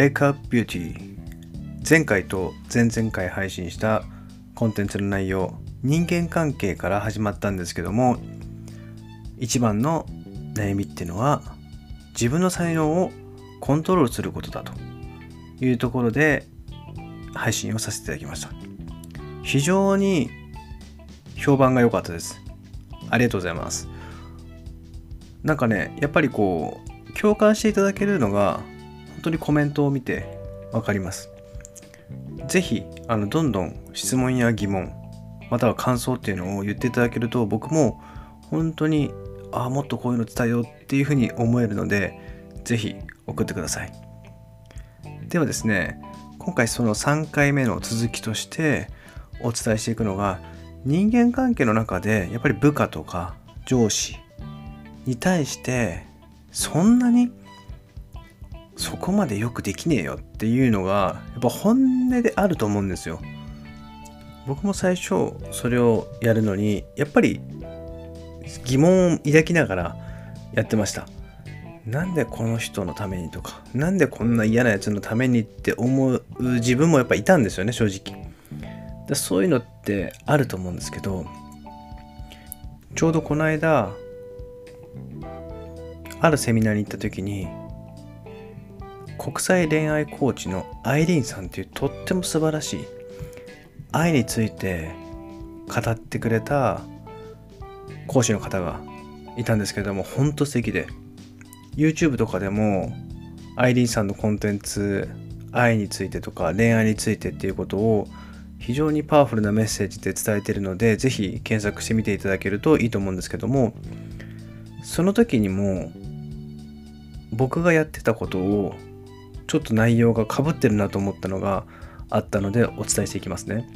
Wake Up Beauty 前回と前々回配信したコンテンツの内容人間関係から始まったんですけども一番の悩みっていうのは自分の才能をコントロールすることだと。いうところで配信をさせていただきました。非常に評判が良かったです。ありがとうございます。なんかねやっぱりこう共感していただけるのが本当にコメントを見て分かります。是非あのどんどん質問や疑問または感想っていうのを言っていただけると僕も本当にああもっとこういうの伝えようっていうふうに思えるので是非送ってください。ではですね今回その3回目の続きとしてお伝えしていくのが人間関係の中でやっぱり部下とか上司に対してそんなにそこまでよくできねえよっていうのがやっぱ本音であると思うんですよ。僕も最初それをやるのにやっぱり疑問を抱きながらやってました。なんでこの人のためにとかなんでこんな嫌なやつのためにって思う自分もやっぱいたんですよね正直。だそういうのってあると思うんですけどちょうどこの間あるセミナーに行った時に国際恋愛コーチのアイリーンさんっていうとっても素晴らしい愛について語ってくれた講師の方がいたんですけども本当素敵で YouTube とかでもアイリーンさんのコンテンツ愛についてとか恋愛についてっていうことを非常にパワフルなメッセージで伝えているので是非検索してみていただけるといいと思うんですけどもその時にも僕がやってたことをちょっと内容がかぶってるなと思ったのがあったのでお伝えしていきますね。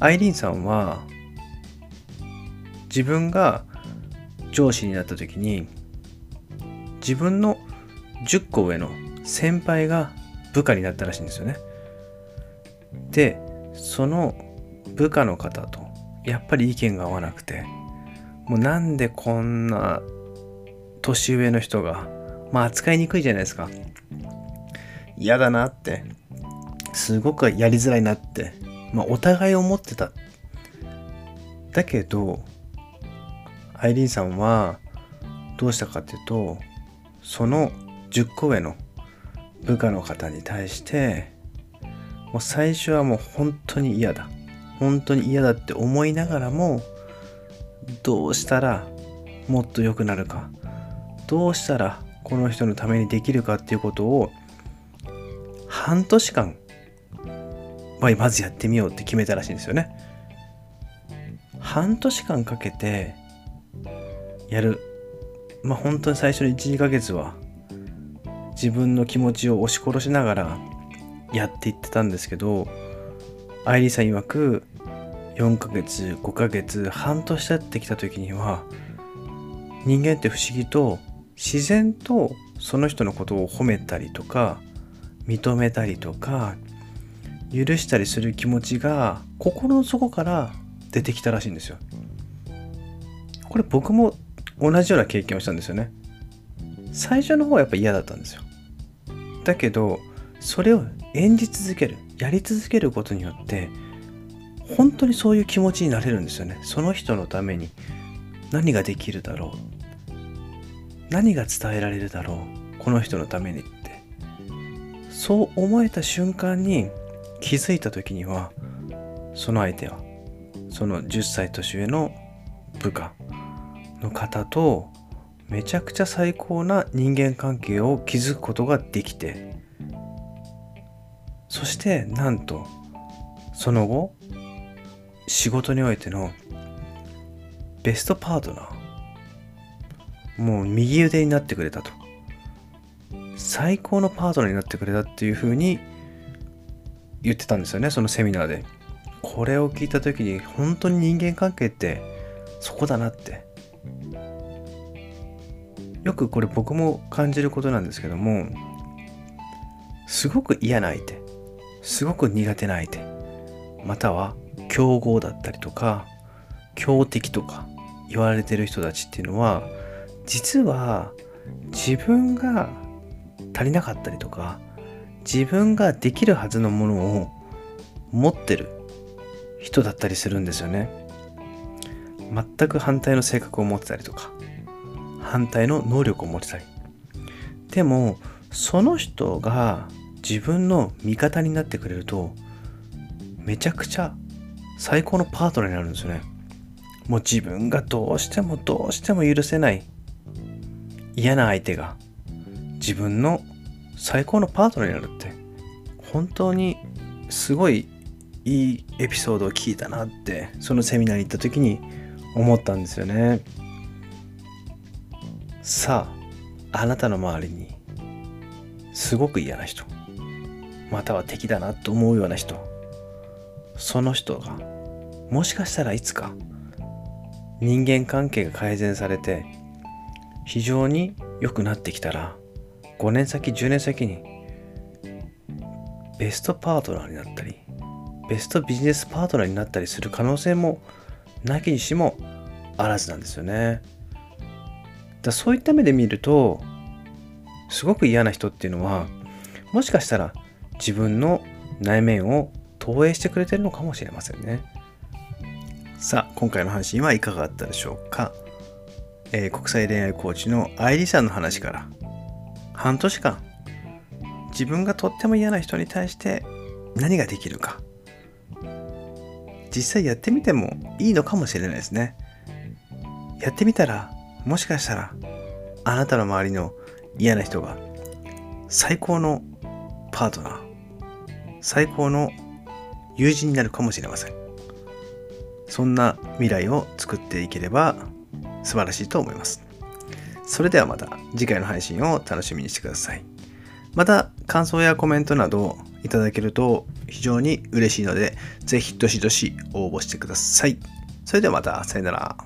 アイリーンさんは自分が上司になった時に自分の10個上の先輩が部下になったらしいんですよね。でその部下の方とやっぱり意見が合わなくてもうなんでこんな年上の人がまあ扱いにくいじゃないですか嫌だなって。すごくやりづらいなって。まあお互い思ってた。だけどアイリーンさんはどうしたかっていうとその10個上の部下の方に対してもう最初はもう本当に嫌だ。本当に嫌だって思いながらもどうしたらもっと良くなるか。どうしたらこの人のためにできるかっていうことを半年間まずやってみようって決めたらしいんですよね。半年間かけてやる。まあ本当に最初の12ヶ月は自分の気持ちを押し殺しながらやっていってたんですけど愛理さん曰く4ヶ月5ヶ月半年経ってきた時には人間って不思議と自然とその人のことを褒めたりとか認めたりとか許したりする気持ちが心の底から出てきたらしいんですよ。これ僕も同じような経験をしたんですよね。最初の方はやっぱ嫌だったんですよ。だけどそれを演じ続けるやり続けることによって本当にそういう気持ちになれるんですよね。その人のために何ができるだろう何が伝えられるだろうこの人のためにそう思えた瞬間に気づいた時にはその相手はその10歳年上の部下の方とめちゃくちゃ最高な人間関係を築くことができてそしてなんとその後仕事においてのベストパートナーもう右腕になってくれたと。最高のパートナーになってくれたっていうふうに言ってたんですよねそのセミナーで。これを聞いた時に本当に人間関係ってそこだなって。よくこれ僕も感じることなんですけどもすごく嫌な相手すごく苦手な相手または競合だったりとか強敵とか言われてる人たちっていうのは実は自分が足りなかったりとか自分ができるはずのものを持ってる人だったりするんですよね。全く反対の性格を持ってたりとか反対の能力を持ってたり。でもその人が自分の味方になってくれるとめちゃくちゃ最高のパートナーになるんですよね。もう自分がどうしてもどうしても許せない嫌な相手が。自分の最高のパートナーになるって本当にすごいいいエピソードを聞いたなってそのセミナーに行った時に思ったんですよね。さああなたの周りにすごく嫌な人または敵だなと思うような人その人がもしかしたらいつか人間関係が改善されて非常に良くなってきたら5年先10年先にベストパートナーになったりベストビジネスパートナーになったりする可能性もなきにしもあらずなんですよね。だそういった目で見るとすごく嫌な人っていうのはもしかしたら自分の内面を投影してくれてるのかもしれませんね。さあ今回の配信はいかがだったでしょうか、えー、国際恋愛コーチの愛理さんの話から半年間自分がとっても嫌な人に対して何ができるか。実際やってみてもいいのかもしれないですね。やってみたらもしかしたらあなたの周りの嫌な人が最高のパートナー最高の友人になるかもしれません。そんな未来を作っていければ素晴らしいと思います。それではまた次回の配信を楽しみにしてくださいまた感想やコメントなどいただけると非常に嬉しいので、ぜひどしどし応募してください。それではまた、さよなら。